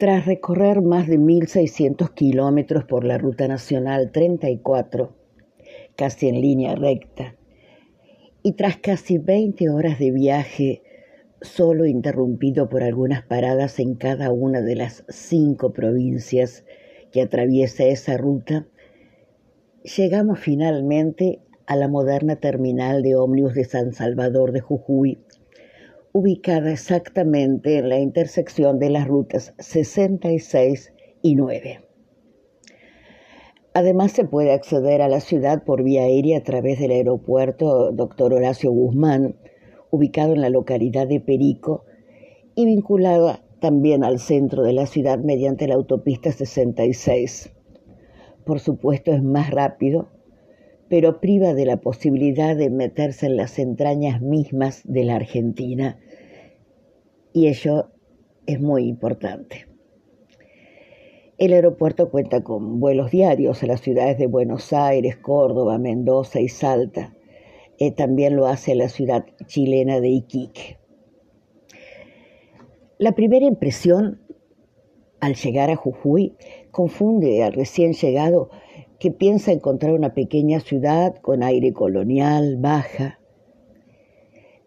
Tras recorrer más de 1.600 kilómetros por la Ruta Nacional 34, casi en línea recta, y tras casi 20 horas de viaje, solo interrumpido por algunas paradas en cada una de las cinco provincias que atraviesa esa ruta, llegamos finalmente a la moderna terminal de ómnibus de San Salvador de Jujuy, ubicada exactamente en la intersección de las rutas 66 y 9. Además se puede acceder a la ciudad por vía aérea a través del aeropuerto Dr. Horacio Guzmán, ubicado en la localidad de Perico y vinculado también al centro de la ciudad mediante la autopista 66. Por supuesto es más rápido, pero priva de la posibilidad de meterse en las entrañas mismas de la Argentina y ello es muy importante. El aeropuerto cuenta con vuelos diarios a las ciudades de Buenos Aires, Córdoba, Mendoza y Salta. Eh, también lo hace la ciudad chilena de Iquique. La primera impresión al llegar a Jujuy confunde al recién llegado que piensa encontrar una pequeña ciudad con aire colonial, baja.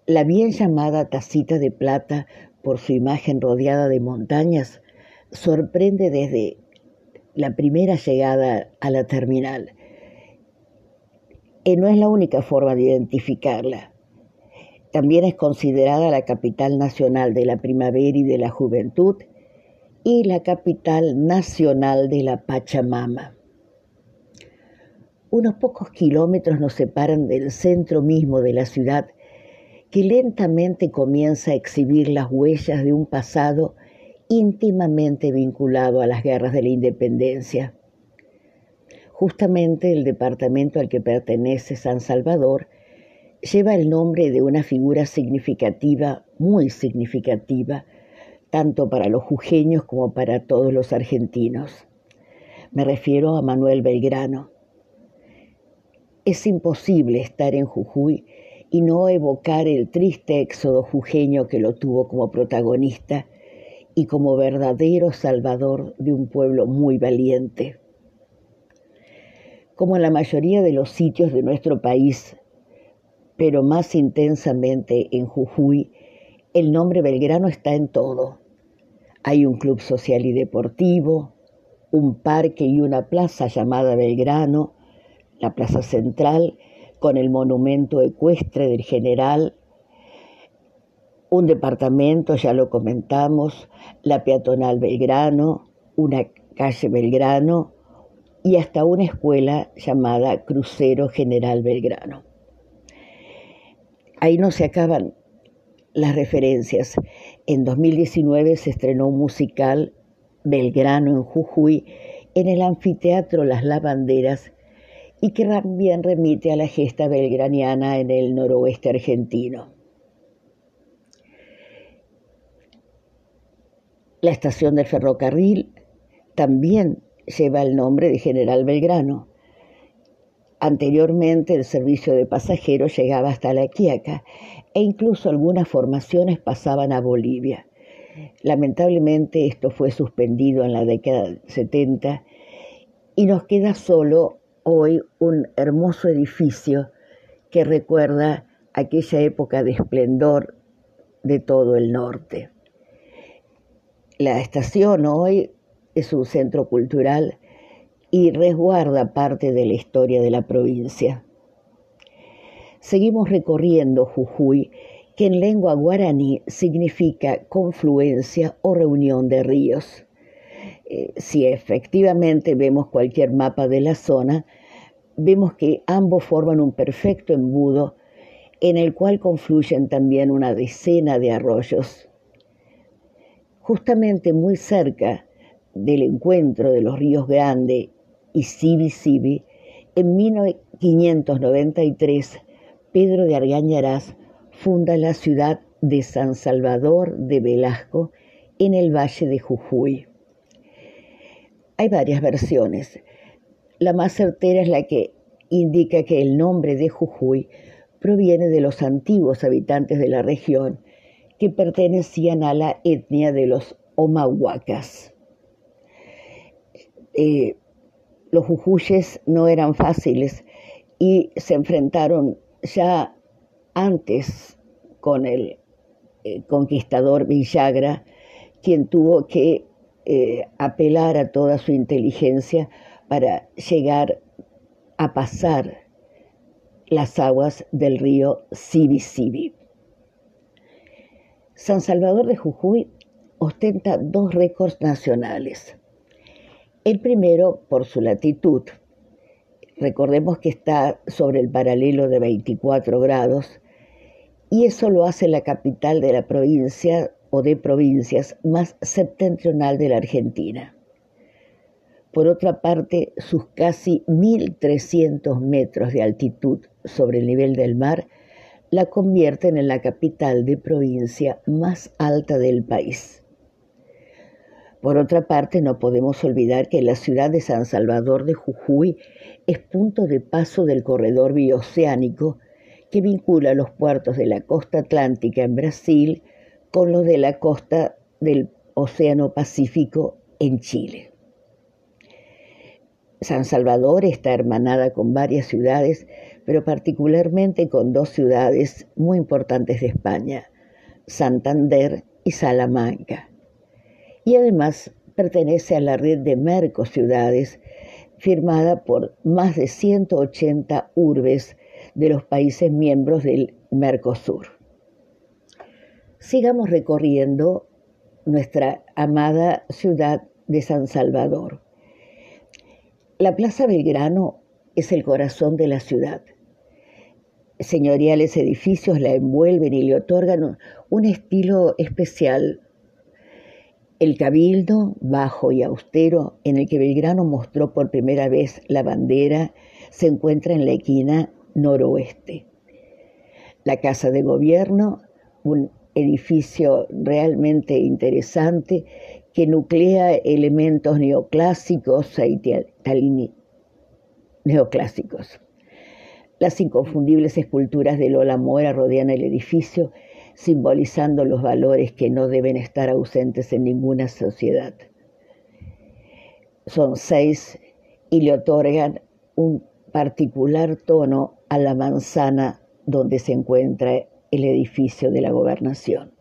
La bien llamada tacita de plata por su imagen rodeada de montañas sorprende desde la primera llegada a la terminal. Y no es la única forma de identificarla. También es considerada la capital nacional de la primavera y de la juventud y la capital nacional de la Pachamama. Unos pocos kilómetros nos separan del centro mismo de la ciudad que lentamente comienza a exhibir las huellas de un pasado íntimamente vinculado a las guerras de la independencia. Justamente el departamento al que pertenece San Salvador lleva el nombre de una figura significativa, muy significativa, tanto para los jujeños como para todos los argentinos. Me refiero a Manuel Belgrano. Es imposible estar en Jujuy y no evocar el triste éxodo jujeño que lo tuvo como protagonista y como verdadero salvador de un pueblo muy valiente. Como en la mayoría de los sitios de nuestro país, pero más intensamente en Jujuy, el nombre Belgrano está en todo. Hay un club social y deportivo, un parque y una plaza llamada Belgrano, la plaza central con el monumento ecuestre del general, un departamento, ya lo comentamos, la peatonal Belgrano, una calle Belgrano y hasta una escuela llamada Crucero General Belgrano. Ahí no se acaban las referencias. En 2019 se estrenó un musical Belgrano en Jujuy en el anfiteatro Las Lavanderas y que también remite a la gesta belgraniana en el noroeste argentino. La estación del ferrocarril también lleva el nombre de General Belgrano Anteriormente el servicio de pasajeros llegaba hasta La Quiaca e incluso algunas formaciones pasaban a Bolivia. Lamentablemente esto fue suspendido en la década del 70 y nos queda solo hoy un hermoso edificio que recuerda aquella época de esplendor de todo el norte. La estación hoy es un centro cultural y resguarda parte de la historia de la provincia. Seguimos recorriendo Jujuy, que en lengua guaraní significa confluencia o reunión de ríos. Eh, si efectivamente vemos cualquier mapa de la zona, vemos que ambos forman un perfecto embudo en el cual confluyen también una decena de arroyos. Justamente muy cerca del encuentro de los ríos Grande y Sibi en 1593 Pedro de Argañarás funda la ciudad de San Salvador de Velasco en el valle de Jujuy. Hay varias versiones. La más certera es la que indica que el nombre de Jujuy proviene de los antiguos habitantes de la región que pertenecían a la etnia de los Omahuacas. eh, los jujuyes no eran fáciles y se enfrentaron ya antes con el eh, conquistador Villagra, quien tuvo que eh, apelar a toda su inteligencia para llegar a pasar las aguas del río Sibi San Salvador de Jujuy ostenta dos récords nacionales. El primero por su latitud. Recordemos que está sobre el paralelo de 24 grados y eso lo hace la capital de la provincia o de provincias más septentrional de la Argentina. Por otra parte, sus casi 1.300 metros de altitud sobre el nivel del mar la convierten en la capital de provincia más alta del país. Por otra parte, no podemos olvidar que la ciudad de San Salvador de Jujuy es punto de paso del corredor bioceánico que vincula los puertos de la costa atlántica en Brasil con los de la costa del Océano Pacífico en Chile. San Salvador está hermanada con varias ciudades, pero particularmente con dos ciudades muy importantes de España, Santander y Salamanca. Y además pertenece a la red de Mercociudades, firmada por más de 180 urbes de los países miembros del Mercosur. Sigamos recorriendo nuestra amada ciudad de San Salvador. La Plaza Belgrano es el corazón de la ciudad. Señoriales edificios la envuelven y le otorgan un estilo especial. El cabildo, bajo y austero, en el que Belgrano mostró por primera vez la bandera, se encuentra en la esquina noroeste. La Casa de Gobierno, un edificio realmente interesante que nuclea elementos neoclásicos e neoclásicos. Las inconfundibles esculturas de Lola Mora rodean el edificio, simbolizando los valores que no deben estar ausentes en ninguna sociedad. Son seis y le otorgan un particular tono a la manzana donde se encuentra el edificio de la gobernación.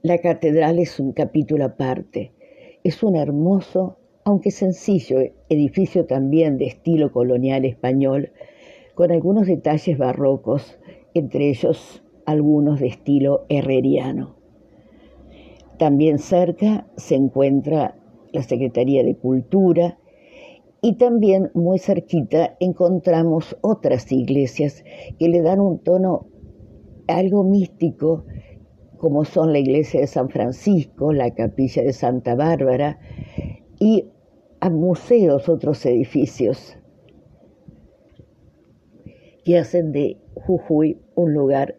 La catedral es un capítulo aparte. Es un hermoso, aunque sencillo, edificio también de estilo colonial español, con algunos detalles barrocos, entre ellos algunos de estilo herreriano. También cerca se encuentra la Secretaría de Cultura y también muy cerquita encontramos otras iglesias que le dan un tono algo místico como son la iglesia de San Francisco, la capilla de Santa Bárbara y a museos, otros edificios que hacen de Jujuy un lugar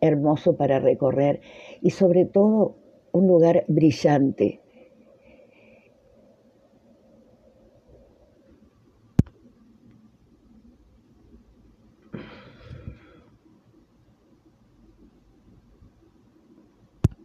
hermoso para recorrer y sobre todo un lugar brillante,